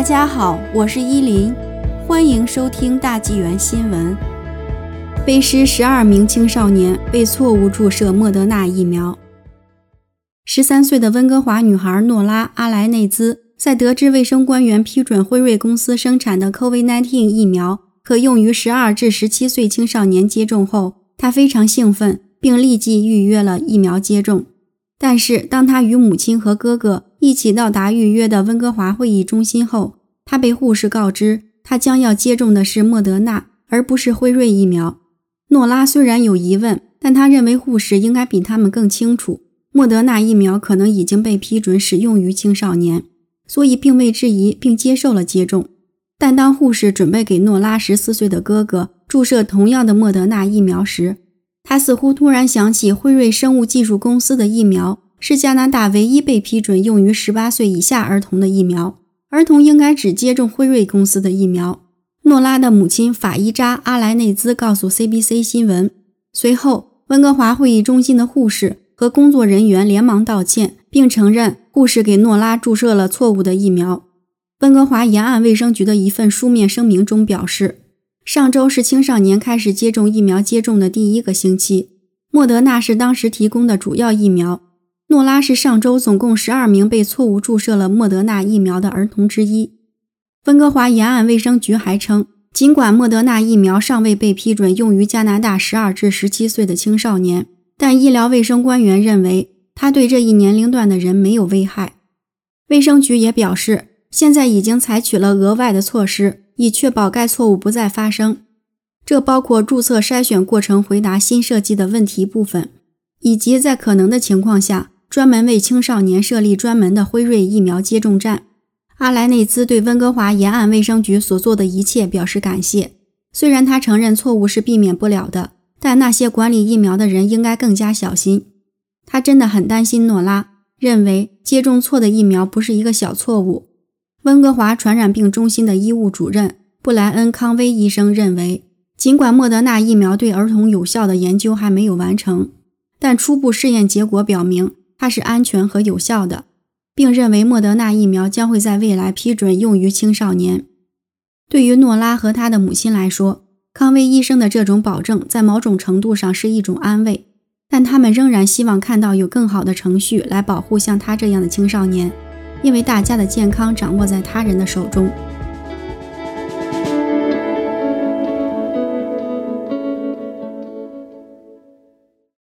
大家好，我是依林，欢迎收听大纪元新闻。背诗十二名青少年被错误注射莫德纳疫苗。十三岁的温哥华女孩诺拉·阿莱内兹在得知卫生官员批准辉瑞公司生产的 COVID-19 疫苗可用于十二至十七岁青少年接种后，她非常兴奋，并立即预约了疫苗接种。但是，当她与母亲和哥哥一起到达预约的温哥华会议中心后，他被护士告知，他将要接种的是莫德纳，而不是辉瑞疫苗。诺拉虽然有疑问，但她认为护士应该比他们更清楚，莫德纳疫苗可能已经被批准使用于青少年，所以并未质疑并接受了接种。但当护士准备给诺拉十四岁的哥哥注射同样的莫德纳疫苗时，他似乎突然想起，辉瑞生物技术公司的疫苗是加拿大唯一被批准用于十八岁以下儿童的疫苗，儿童应该只接种辉瑞公司的疫苗。诺拉的母亲法伊扎·阿莱内兹告诉 CBC 新闻。随后，温哥华会议中心的护士和工作人员连忙道歉，并承认护士给诺拉注射了错误的疫苗。温哥华沿岸卫生局的一份书面声明中表示。上周是青少年开始接种疫苗接种的第一个星期。莫德纳是当时提供的主要疫苗。诺拉是上周总共十二名被错误注射了莫德纳疫苗的儿童之一。温哥华沿岸卫生局还称，尽管莫德纳疫苗尚未被批准用于加拿大十二至十七岁的青少年，但医疗卫生官员认为它对这一年龄段的人没有危害。卫生局也表示，现在已经采取了额外的措施。以确保该错误不再发生，这包括注册筛选过程回答新设计的问题部分，以及在可能的情况下专门为青少年设立专门的辉瑞疫苗接种站。阿莱内兹对温哥华沿岸卫生局所做的一切表示感谢。虽然他承认错误是避免不了的，但那些管理疫苗的人应该更加小心。他真的很担心诺拉，认为接种错的疫苗不是一个小错误。温哥华传染病中心的医务主任布莱恩·康威医生认为，尽管莫德纳疫苗对儿童有效的研究还没有完成，但初步试验结果表明它是安全和有效的，并认为莫德纳疫苗将会在未来批准用于青少年。对于诺拉和他的母亲来说，康威医生的这种保证在某种程度上是一种安慰，但他们仍然希望看到有更好的程序来保护像他这样的青少年。因为大家的健康掌握在他人的手中。